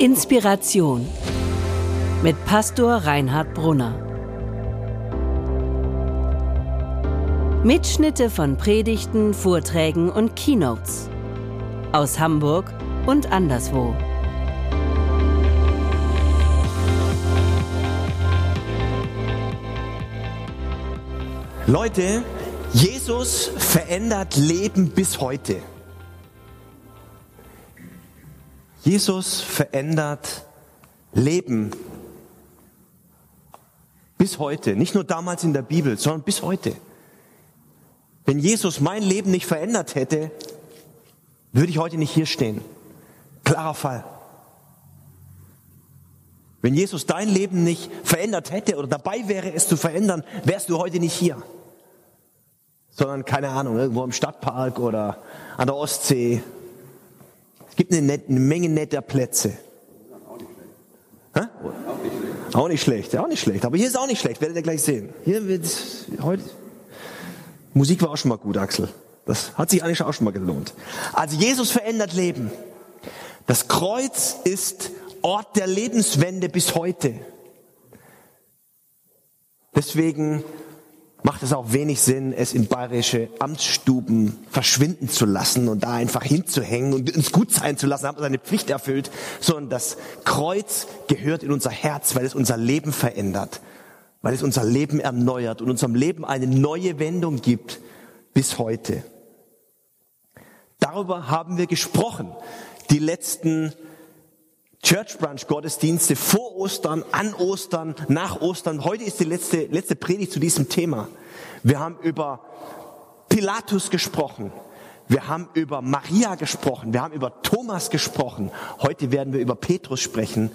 Inspiration mit Pastor Reinhard Brunner. Mitschnitte von Predigten, Vorträgen und Keynotes aus Hamburg und anderswo. Leute, Jesus verändert Leben bis heute. Jesus verändert Leben bis heute. Nicht nur damals in der Bibel, sondern bis heute. Wenn Jesus mein Leben nicht verändert hätte, würde ich heute nicht hier stehen. Klarer Fall. Wenn Jesus dein Leben nicht verändert hätte oder dabei wäre, es zu verändern, wärst du heute nicht hier. Sondern, keine Ahnung, irgendwo im Stadtpark oder an der Ostsee gibt eine, net, eine Menge netter Plätze. Hä? Auch nicht schlecht, auch nicht schlecht. Aber hier ist auch nicht schlecht, werdet ihr gleich sehen. Hier wird heute. Musik war auch schon mal gut, Axel. Das hat sich eigentlich auch schon mal gelohnt. Also Jesus verändert Leben. Das Kreuz ist Ort der Lebenswende bis heute. Deswegen macht es auch wenig Sinn, es in bayerische Amtsstuben verschwinden zu lassen und da einfach hinzuhängen und uns gut sein zu lassen, hat man seine Pflicht erfüllt, sondern das Kreuz gehört in unser Herz, weil es unser Leben verändert, weil es unser Leben erneuert und unserem Leben eine neue Wendung gibt bis heute. Darüber haben wir gesprochen, die letzten Church Brunch Gottesdienste vor Ostern, an Ostern, nach Ostern. Heute ist die letzte, letzte Predigt zu diesem Thema. Wir haben über Pilatus gesprochen. Wir haben über Maria gesprochen. Wir haben über Thomas gesprochen. Heute werden wir über Petrus sprechen.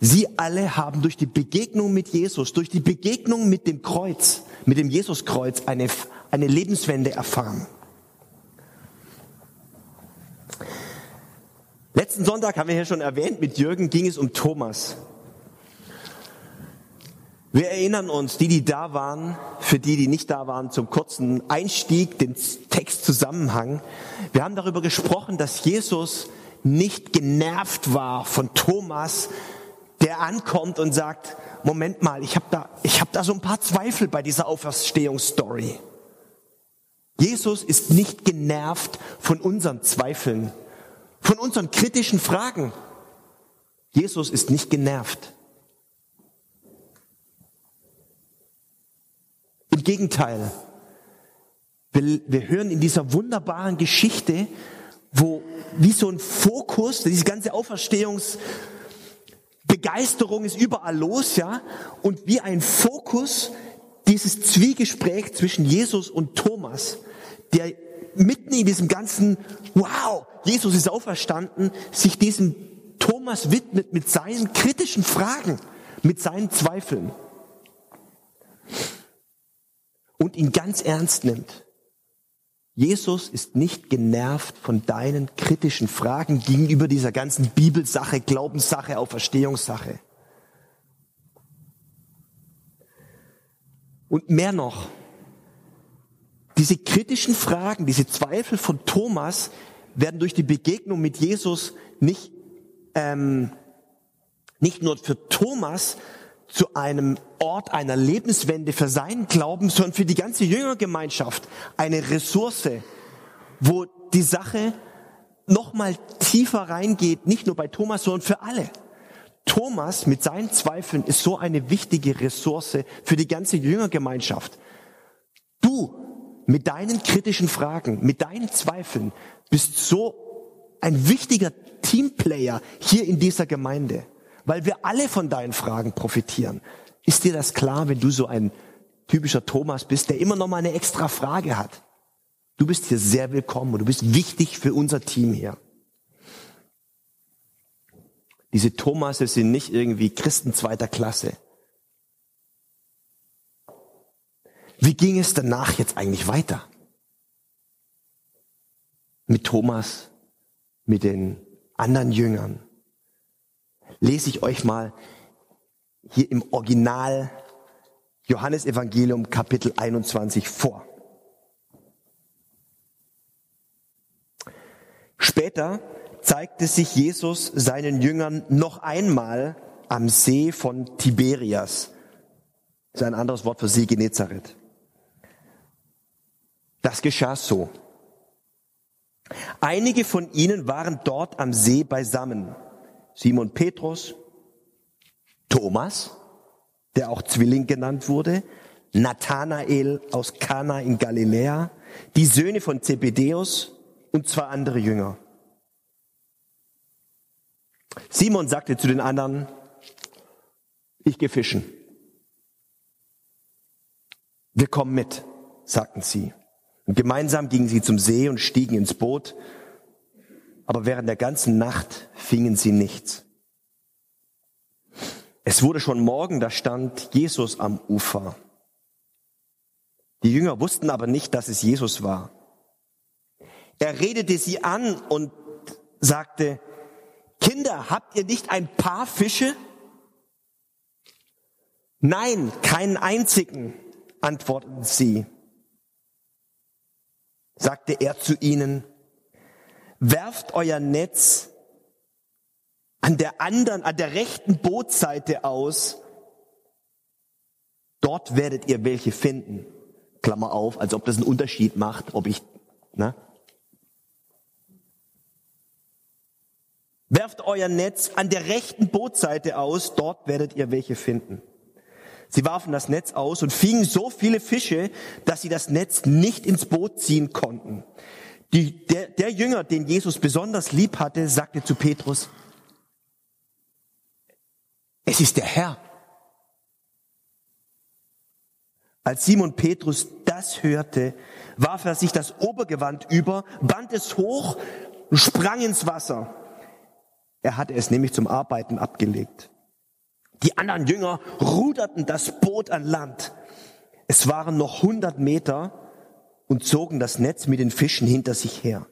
Sie alle haben durch die Begegnung mit Jesus, durch die Begegnung mit dem Kreuz, mit dem Jesuskreuz eine, eine Lebenswende erfahren. Letzten Sonntag haben wir hier schon erwähnt, mit Jürgen ging es um Thomas. Wir erinnern uns, die, die da waren, für die, die nicht da waren, zum kurzen Einstieg, den Textzusammenhang. Wir haben darüber gesprochen, dass Jesus nicht genervt war von Thomas, der ankommt und sagt, Moment mal, ich habe da, ich habe da so ein paar Zweifel bei dieser Auferstehungsstory. Jesus ist nicht genervt von unseren Zweifeln von unseren kritischen Fragen. Jesus ist nicht genervt. Im Gegenteil, wir, wir hören in dieser wunderbaren Geschichte, wo wie so ein Fokus, diese ganze Auferstehungsbegeisterung ist überall los, ja, und wie ein Fokus dieses Zwiegespräch zwischen Jesus und Thomas, der mitten in diesem ganzen, wow, Jesus ist auferstanden, sich diesem Thomas widmet mit seinen kritischen Fragen, mit seinen Zweifeln und ihn ganz ernst nimmt. Jesus ist nicht genervt von deinen kritischen Fragen gegenüber dieser ganzen Bibelsache, Glaubenssache, Auferstehungssache. Und mehr noch, diese kritischen Fragen, diese Zweifel von Thomas werden durch die Begegnung mit Jesus nicht, ähm, nicht nur für Thomas zu einem Ort einer Lebenswende für seinen Glauben, sondern für die ganze Jüngergemeinschaft eine Ressource, wo die Sache nochmal tiefer reingeht, nicht nur bei Thomas, sondern für alle. Thomas mit seinen Zweifeln ist so eine wichtige Ressource für die ganze Jüngergemeinschaft. Mit deinen kritischen Fragen, mit deinen Zweifeln bist so ein wichtiger Teamplayer hier in dieser Gemeinde, weil wir alle von deinen Fragen profitieren. Ist dir das klar, wenn du so ein typischer Thomas bist, der immer noch mal eine extra Frage hat? Du bist hier sehr willkommen und du bist wichtig für unser Team hier. Diese Thomasse sind nicht irgendwie Christen zweiter Klasse. Wie ging es danach jetzt eigentlich weiter? Mit Thomas, mit den anderen Jüngern. Lese ich euch mal hier im Original Johannes Evangelium Kapitel 21 vor. Später zeigte sich Jesus seinen Jüngern noch einmal am See von Tiberias. Das ist ein anderes Wort für See Genezareth. Das geschah so. Einige von ihnen waren dort am See beisammen. Simon Petrus, Thomas, der auch Zwilling genannt wurde, Nathanael aus Kana in Galiläa, die Söhne von Zebedeus und zwei andere Jünger. Simon sagte zu den anderen, ich gehe fischen. Wir kommen mit, sagten sie. Und gemeinsam gingen sie zum See und stiegen ins Boot, aber während der ganzen Nacht fingen sie nichts. Es wurde schon Morgen, da stand Jesus am Ufer. Die Jünger wussten aber nicht, dass es Jesus war. Er redete sie an und sagte, Kinder, habt ihr nicht ein paar Fische? Nein, keinen einzigen, antworteten sie. Sagte er zu ihnen, werft euer Netz an der anderen, an der rechten Bootseite aus. Dort werdet ihr welche finden. Klammer auf, als ob das einen Unterschied macht, ob ich, ne? Werft euer Netz an der rechten Bootseite aus, dort werdet ihr welche finden. Sie warfen das Netz aus und fingen so viele Fische, dass sie das Netz nicht ins Boot ziehen konnten. Die, der, der Jünger, den Jesus besonders lieb hatte, sagte zu Petrus, es ist der Herr. Als Simon Petrus das hörte, warf er sich das Obergewand über, band es hoch und sprang ins Wasser. Er hatte es nämlich zum Arbeiten abgelegt. Die anderen Jünger ruderten das Boot an Land. Es waren noch hundert Meter und zogen das Netz mit den Fischen hinter sich her.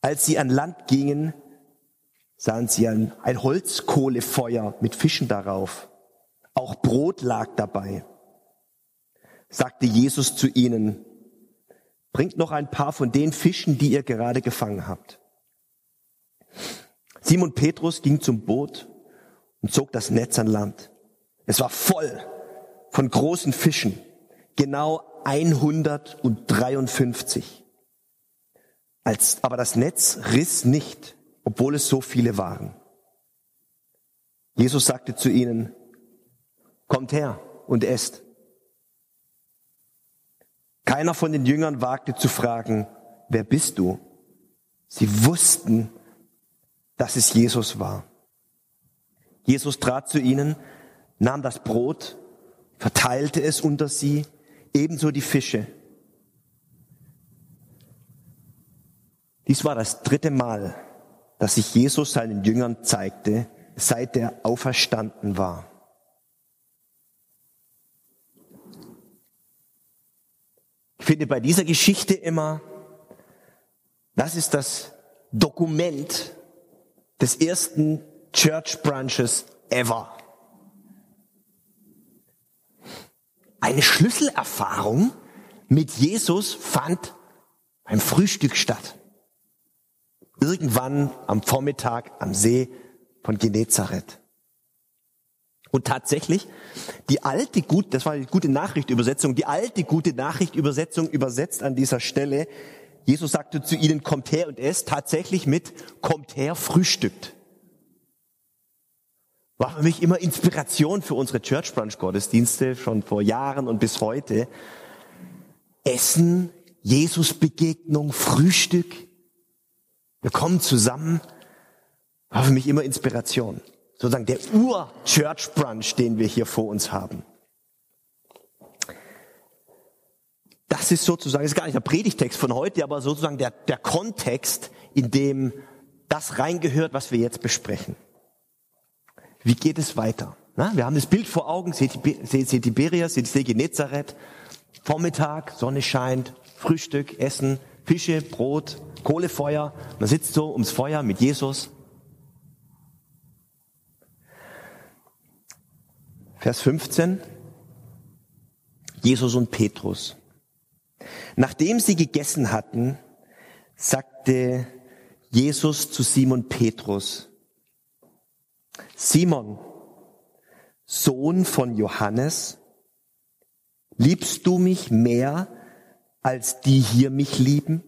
Als sie an Land gingen, sahen sie ein, ein Holzkohlefeuer mit Fischen darauf. Auch Brot lag dabei. Sagte Jesus zu ihnen, bringt noch ein paar von den Fischen, die ihr gerade gefangen habt. Simon Petrus ging zum Boot und zog das Netz an Land. Es war voll von großen Fischen, genau 153. Als, aber das Netz riss nicht, obwohl es so viele waren. Jesus sagte zu ihnen, kommt her und esst. Keiner von den Jüngern wagte zu fragen, wer bist du? Sie wussten, dass es Jesus war. Jesus trat zu ihnen, nahm das Brot, verteilte es unter sie, ebenso die Fische. Dies war das dritte Mal, dass sich Jesus seinen Jüngern zeigte, seit er auferstanden war. Ich finde bei dieser Geschichte immer, das ist das Dokument des ersten Church Branches ever. Eine Schlüsselerfahrung mit Jesus fand beim Frühstück statt. Irgendwann am Vormittag am See von Genezareth. Und tatsächlich, die alte gut, das war die gute Nachrichtübersetzung, die alte gute Nachrichtübersetzung übersetzt an dieser Stelle, Jesus sagte zu ihnen, kommt her und esst, tatsächlich mit, kommt her, frühstückt. War für mich immer Inspiration für unsere Church Brunch Gottesdienste, schon vor Jahren und bis heute. Essen, Jesus Begegnung, Frühstück. Wir kommen zusammen. War für mich immer Inspiration. Sozusagen der Ur-Church Brunch, den wir hier vor uns haben. Das ist sozusagen, das ist gar nicht der Predigtext von heute, aber sozusagen der, der Kontext, in dem das reingehört, was wir jetzt besprechen. Wie geht es weiter? Na, wir haben das Bild vor Augen, seht, seht Tiberias, seht See Genezareth, Vormittag, Sonne scheint, Frühstück, Essen, Fische, Brot, Kohlefeuer. Man sitzt so ums Feuer mit Jesus. Vers 15. Jesus und Petrus. Nachdem sie gegessen hatten, sagte Jesus zu Simon Petrus. Simon, Sohn von Johannes, liebst du mich mehr, als die hier mich lieben?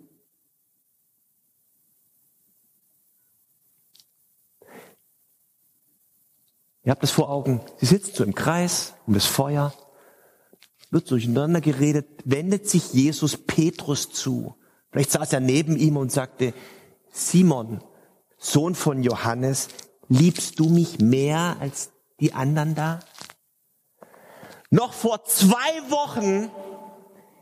Ihr habt es vor Augen. Sie sitzt so im Kreis um das Feuer, wird durcheinander geredet, wendet sich Jesus Petrus zu. Vielleicht saß er neben ihm und sagte, Simon, Sohn von Johannes, liebst du mich mehr als die anderen da? Noch vor zwei Wochen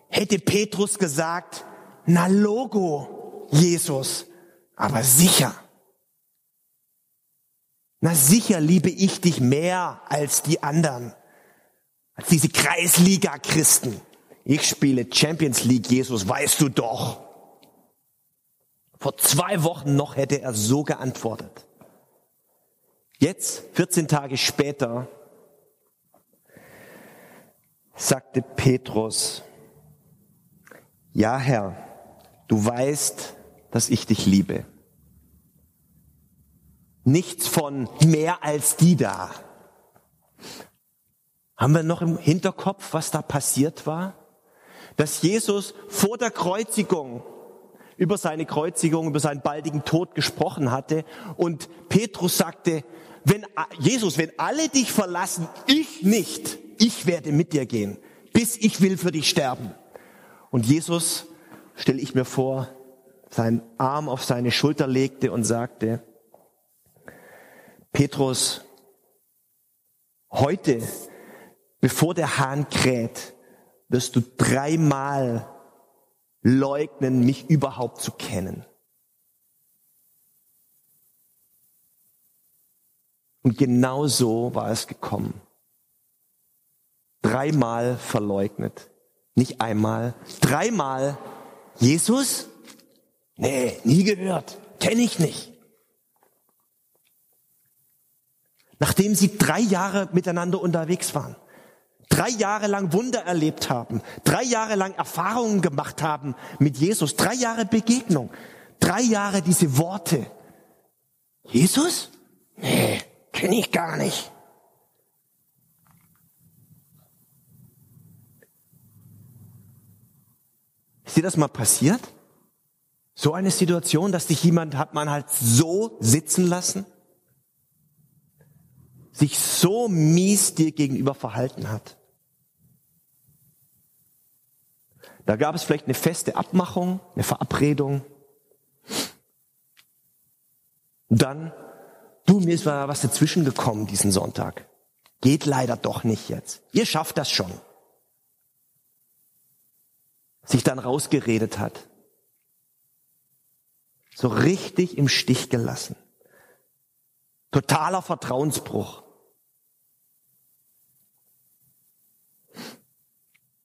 hätte Petrus gesagt, na logo, Jesus, aber sicher. Na sicher liebe ich dich mehr als die anderen, als diese Kreisliga-Christen. Ich spiele Champions League, Jesus, weißt du doch. Vor zwei Wochen noch hätte er so geantwortet. Jetzt, 14 Tage später, sagte Petrus, ja Herr, du weißt, dass ich dich liebe. Nichts von mehr als die da. Haben wir noch im Hinterkopf, was da passiert war? Dass Jesus vor der Kreuzigung über seine Kreuzigung, über seinen baldigen Tod gesprochen hatte und Petrus sagte, wenn Jesus, wenn alle dich verlassen, ich nicht, ich werde mit dir gehen, bis ich will für dich sterben. Und Jesus, stelle ich mir vor, seinen Arm auf seine Schulter legte und sagte, Petrus, heute, bevor der Hahn kräht, wirst du dreimal leugnen, mich überhaupt zu kennen. Und genau so war es gekommen. Dreimal verleugnet. Nicht einmal, dreimal. Jesus? Nee, nie gehört. Kenne ich nicht. Nachdem sie drei Jahre miteinander unterwegs waren, drei Jahre lang Wunder erlebt haben, drei Jahre lang Erfahrungen gemacht haben mit Jesus, drei Jahre Begegnung, drei Jahre diese Worte. Jesus? Nee, kenne ich gar nicht. Ist dir das mal passiert? So eine Situation, dass dich jemand hat man halt so sitzen lassen? Sich so mies dir gegenüber verhalten hat? Da gab es vielleicht eine feste Abmachung, eine Verabredung. Dann, du, mir ist was dazwischen gekommen diesen Sonntag. Geht leider doch nicht jetzt. Ihr schafft das schon. Sich dann rausgeredet hat. So richtig im Stich gelassen. Totaler Vertrauensbruch.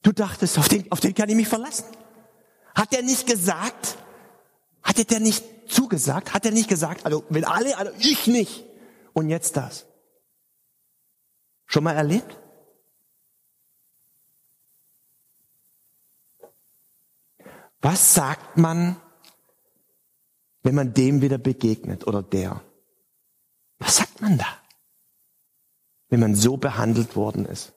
Du dachtest, auf den, auf den kann ich mich verlassen. Hat er nicht gesagt? Hat er nicht zugesagt? Hat er nicht gesagt, also wenn alle, also ich nicht. Und jetzt das. Schon mal erlebt? Was sagt man, wenn man dem wieder begegnet oder der? Was sagt man da, wenn man so behandelt worden ist?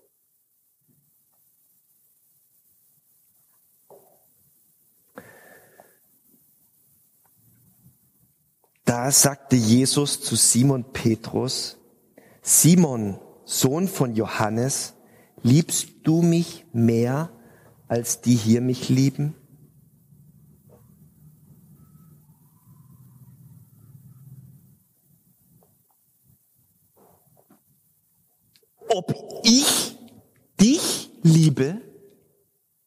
Da sagte Jesus zu Simon Petrus, Simon, Sohn von Johannes, liebst du mich mehr, als die hier mich lieben? Ob ich dich liebe,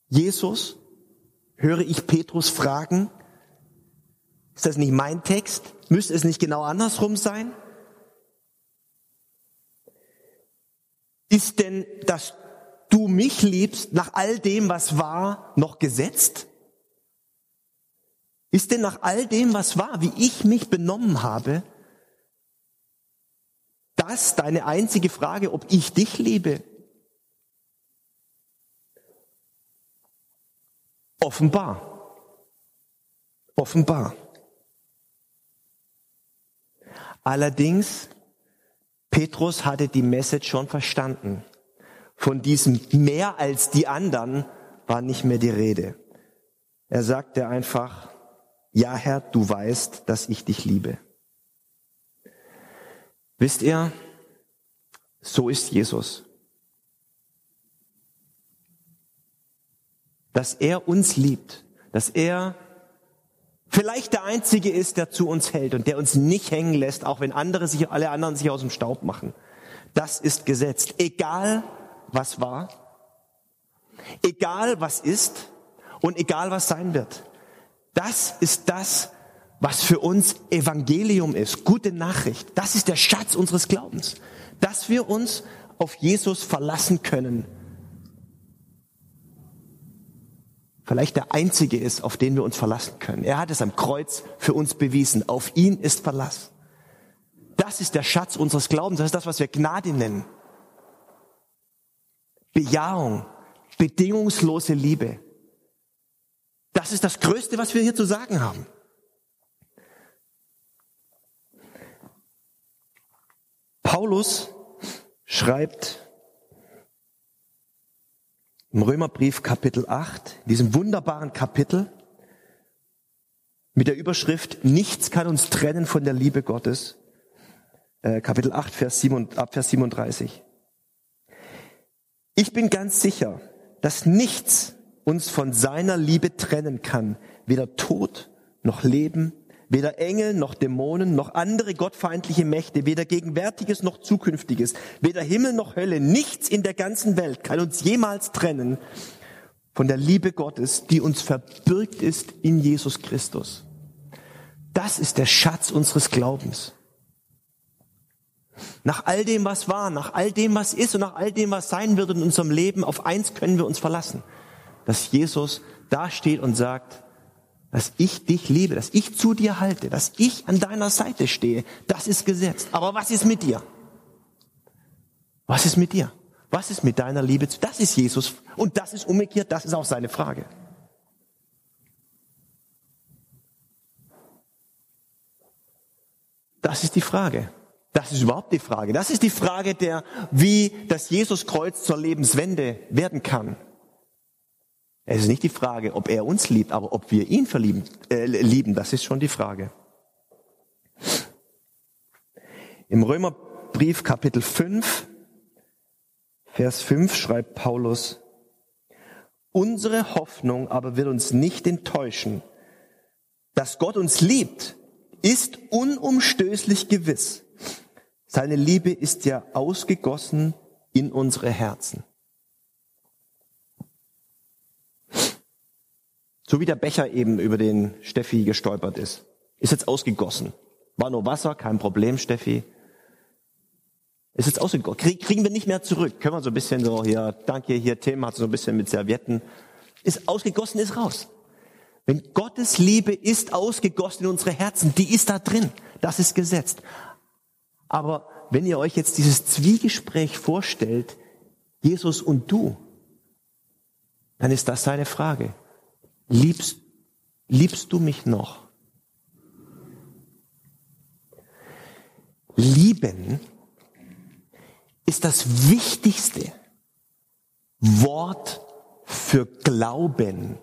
Jesus, höre ich Petrus fragen, ist das nicht mein Text? Müsste es nicht genau andersrum sein? Ist denn, dass du mich liebst, nach all dem, was war, noch gesetzt? Ist denn nach all dem, was war, wie ich mich benommen habe, das deine einzige Frage, ob ich dich liebe? Offenbar. Offenbar. Allerdings, Petrus hatte die Message schon verstanden. Von diesem mehr als die anderen war nicht mehr die Rede. Er sagte einfach, ja Herr, du weißt, dass ich dich liebe. Wisst ihr, so ist Jesus. Dass er uns liebt, dass er vielleicht der Einzige ist, der zu uns hält und der uns nicht hängen lässt, auch wenn andere sich, alle anderen sich aus dem Staub machen. Das ist gesetzt. Egal, was war, egal, was ist und egal, was sein wird. Das ist das, was für uns Evangelium ist, gute Nachricht. Das ist der Schatz unseres Glaubens, dass wir uns auf Jesus verlassen können. Vielleicht der einzige ist, auf den wir uns verlassen können. Er hat es am Kreuz für uns bewiesen. Auf ihn ist Verlass. Das ist der Schatz unseres Glaubens. Das ist das, was wir Gnade nennen. Bejahung, bedingungslose Liebe. Das ist das Größte, was wir hier zu sagen haben. Paulus schreibt im Römerbrief Kapitel 8, diesem wunderbaren Kapitel, mit der Überschrift Nichts kann uns trennen von der Liebe Gottes, äh, Kapitel 8, Vers 7, ab Vers 37. Ich bin ganz sicher, dass nichts uns von seiner Liebe trennen kann, weder Tod noch Leben, weder Engel noch Dämonen noch andere gottfeindliche Mächte, weder Gegenwärtiges noch Zukünftiges, weder Himmel noch Hölle, nichts in der ganzen Welt kann uns jemals trennen von der Liebe Gottes, die uns verbirgt ist in Jesus Christus. Das ist der Schatz unseres Glaubens. Nach all dem, was war, nach all dem, was ist und nach all dem, was sein wird in unserem Leben, auf eins können wir uns verlassen dass Jesus da steht und sagt, dass ich dich liebe, dass ich zu dir halte, dass ich an deiner Seite stehe, das ist gesetzt. Aber was ist mit dir? Was ist mit dir? Was ist mit deiner Liebe? Das ist Jesus. Und das ist umgekehrt, das ist auch seine Frage. Das ist die Frage. Das ist überhaupt die Frage. Das ist die Frage der, wie das Jesuskreuz zur Lebenswende werden kann. Es ist nicht die Frage, ob er uns liebt, aber ob wir ihn verlieben, äh, lieben, das ist schon die Frage. Im Römerbrief Kapitel 5, Vers 5 schreibt Paulus, unsere Hoffnung aber wird uns nicht enttäuschen. Dass Gott uns liebt, ist unumstößlich gewiss. Seine Liebe ist ja ausgegossen in unsere Herzen. So wie der Becher eben, über den Steffi gestolpert ist. Ist jetzt ausgegossen. War nur Wasser, kein Problem, Steffi. Ist jetzt ausgegossen. Kriegen wir nicht mehr zurück. Können wir so ein bisschen so hier, danke, hier Tim hat so ein bisschen mit Servietten. Ist ausgegossen, ist raus. Wenn Gottes Liebe ist ausgegossen in unsere Herzen, die ist da drin. Das ist gesetzt. Aber wenn ihr euch jetzt dieses Zwiegespräch vorstellt, Jesus und du, dann ist das seine Frage. Liebst, liebst du mich noch? Lieben ist das wichtigste Wort für Glauben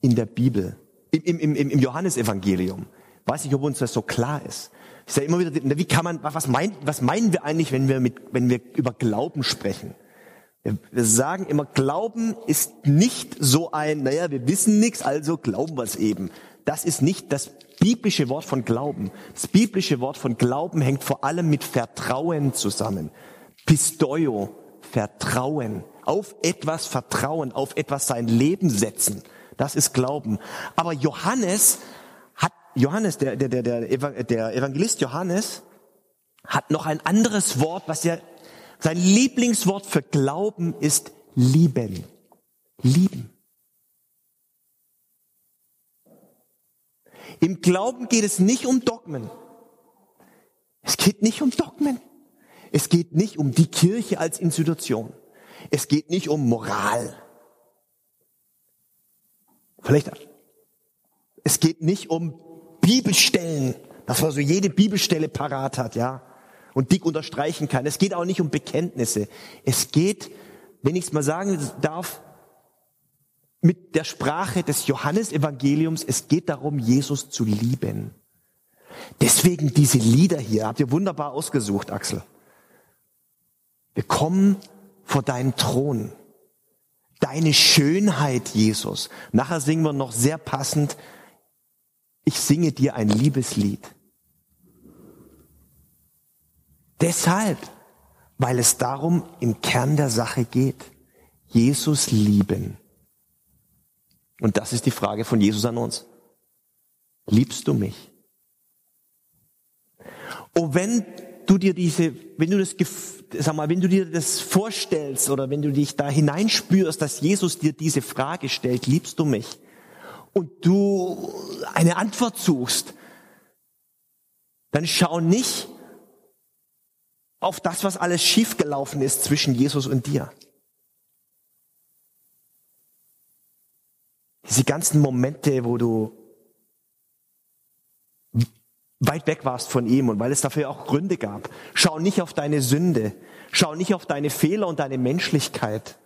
in der Bibel, im, im, im, im Johannesevangelium. Weiß nicht, ob uns das so klar ist. Ich sage immer wieder, wie kann man, was meinen, was meinen wir eigentlich, wenn wir mit, wenn wir über Glauben sprechen? Wir sagen immer, Glauben ist nicht so ein, naja, wir wissen nichts, also glauben wir es eben. Das ist nicht das biblische Wort von Glauben. Das biblische Wort von Glauben hängt vor allem mit Vertrauen zusammen. Pistoio, Vertrauen. Auf etwas vertrauen, auf etwas sein Leben setzen. Das ist Glauben. Aber Johannes hat, Johannes, der, der, der, der Evangelist Johannes, hat noch ein anderes Wort, was er sein Lieblingswort für Glauben ist lieben. Lieben. Im Glauben geht es nicht um Dogmen. Es geht nicht um Dogmen. Es geht nicht um die Kirche als Institution. Es geht nicht um Moral. Vielleicht. Es geht nicht um Bibelstellen, dass man so jede Bibelstelle parat hat, ja, und dick unterstreichen kann. Es geht auch nicht um Bekenntnisse. Es geht, wenn ich es mal sagen darf, mit der Sprache des Johannesevangeliums, es geht darum, Jesus zu lieben. Deswegen diese Lieder hier, habt ihr wunderbar ausgesucht, Axel. Wir kommen vor deinen Thron. Deine Schönheit, Jesus. Nachher singen wir noch sehr passend, ich singe dir ein Liebeslied. Deshalb, weil es darum im Kern der Sache geht. Jesus lieben. Und das ist die Frage von Jesus an uns. Liebst du mich? Und wenn du dir diese, wenn du das, sag mal, wenn du dir das vorstellst oder wenn du dich da hineinspürst, dass Jesus dir diese Frage stellt, liebst du mich? Und du eine Antwort suchst, dann schau nicht auf das, was alles schiefgelaufen ist zwischen Jesus und dir. Diese ganzen Momente, wo du weit weg warst von ihm und weil es dafür auch Gründe gab. Schau nicht auf deine Sünde, schau nicht auf deine Fehler und deine Menschlichkeit,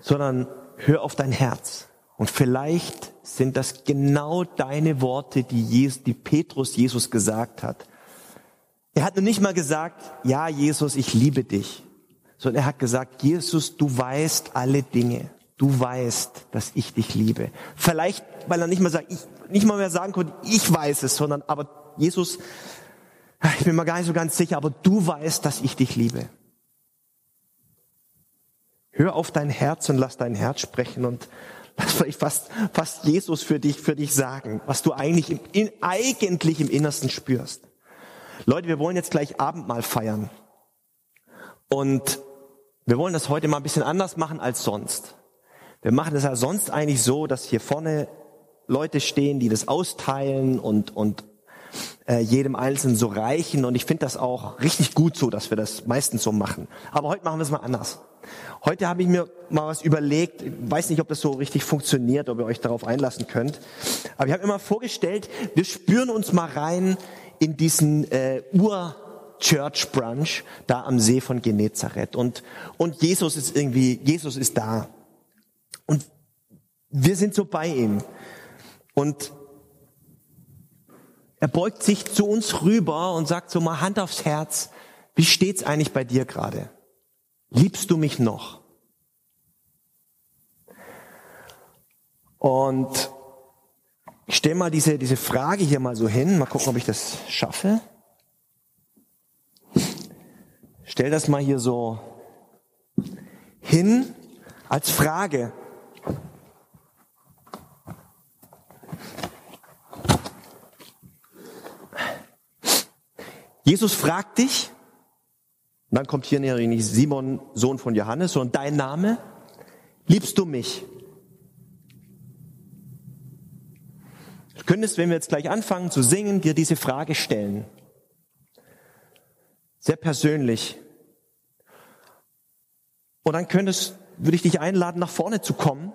sondern hör auf dein Herz. Und vielleicht sind das genau deine Worte, die, Jesus, die Petrus Jesus gesagt hat. Er hat nur nicht mal gesagt, ja Jesus, ich liebe dich, sondern er hat gesagt, Jesus, du weißt alle Dinge du weißt, dass ich dich liebe. Vielleicht, weil er nicht mal sagt, ich, nicht mal mehr sagen konnte, ich weiß es, sondern aber Jesus, ich bin mir gar nicht so ganz sicher, aber du weißt, dass ich dich liebe. Hör auf dein Herz und lass dein Herz sprechen und vielleicht fast, fast Jesus für dich, für dich sagen, was du eigentlich im, in, eigentlich im Innersten spürst. Leute, wir wollen jetzt gleich Abendmahl feiern. Und wir wollen das heute mal ein bisschen anders machen als sonst. Wir machen das ja sonst eigentlich so, dass hier vorne Leute stehen, die das austeilen und, und äh, jedem Einzelnen so reichen. Und ich finde das auch richtig gut so, dass wir das meistens so machen. Aber heute machen wir es mal anders. Heute habe ich mir mal was überlegt. Ich weiß nicht, ob das so richtig funktioniert, ob ihr euch darauf einlassen könnt. Aber ich habe mir mal vorgestellt, wir spüren uns mal rein in diesen äh, Ur Church Brunch da am See von Genezareth und und Jesus ist irgendwie Jesus ist da und wir sind so bei ihm. Und er beugt sich zu uns rüber und sagt so mal Hand aufs Herz, wie steht's eigentlich bei dir gerade? Liebst du mich noch? Und ich stelle mal diese, diese Frage hier mal so hin, mal gucken, ob ich das schaffe. Stell das mal hier so hin als Frage. Jesus fragt dich, und dann kommt hier nicht Simon, Sohn von Johannes, sondern dein Name, liebst du mich? Du könntest, wenn wir jetzt gleich anfangen zu singen, dir diese Frage stellen. Sehr persönlich. Und dann könntest, würde ich dich einladen, nach vorne zu kommen.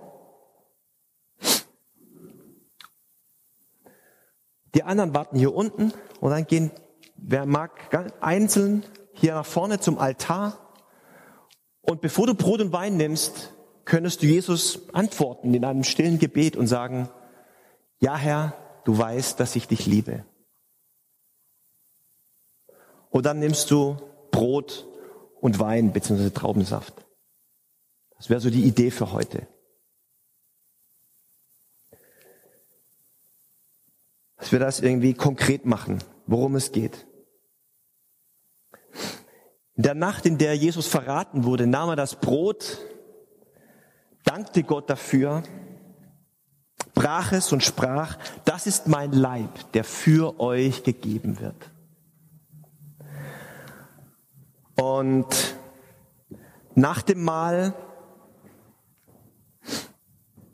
Die anderen warten hier unten und dann gehen Wer mag einzeln hier nach vorne zum Altar? Und bevor du Brot und Wein nimmst, könntest du Jesus antworten in einem stillen Gebet und sagen, ja Herr, du weißt, dass ich dich liebe. Und dann nimmst du Brot und Wein bzw. Traubensaft. Das wäre so die Idee für heute. Dass wir das irgendwie konkret machen worum es geht. In der Nacht, in der Jesus verraten wurde, nahm er das Brot, dankte Gott dafür, brach es und sprach, das ist mein Leib, der für euch gegeben wird. Und nach dem Mahl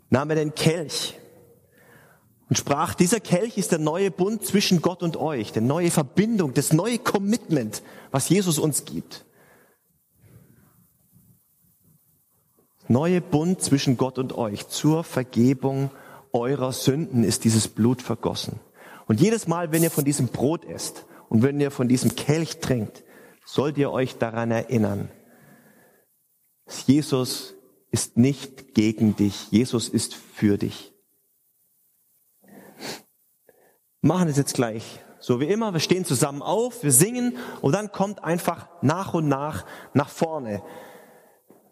nahm er den Kelch und sprach, dieser Kelch ist der neue Bund zwischen Gott und euch, die neue Verbindung, das neue Commitment, was Jesus uns gibt. Neue Bund zwischen Gott und euch zur Vergebung eurer Sünden ist dieses Blut vergossen. Und jedes Mal, wenn ihr von diesem Brot esst und wenn ihr von diesem Kelch trinkt, sollt ihr euch daran erinnern, Jesus ist nicht gegen dich, Jesus ist für dich. Machen es jetzt gleich. So wie immer, wir stehen zusammen auf, wir singen und dann kommt einfach nach und nach nach vorne.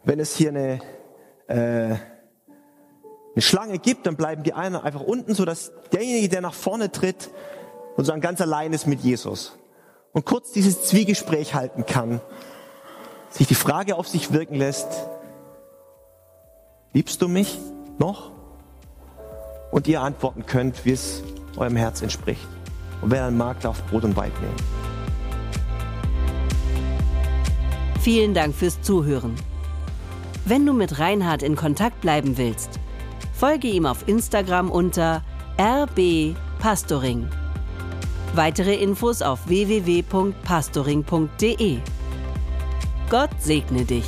Wenn es hier eine, äh, eine Schlange gibt, dann bleiben die einen einfach unten, so dass derjenige, der nach vorne tritt, und so ganz allein ist mit Jesus und kurz dieses Zwiegespräch halten kann, sich die Frage auf sich wirken lässt, liebst du mich noch? Und ihr antworten könnt, wie es eurem Herz entspricht. Und wer dann mag, darf Brot und Wein nehmen. Vielen Dank fürs Zuhören. Wenn du mit Reinhard in Kontakt bleiben willst, folge ihm auf Instagram unter rbpastoring. Weitere Infos auf www.pastoring.de. Gott segne dich.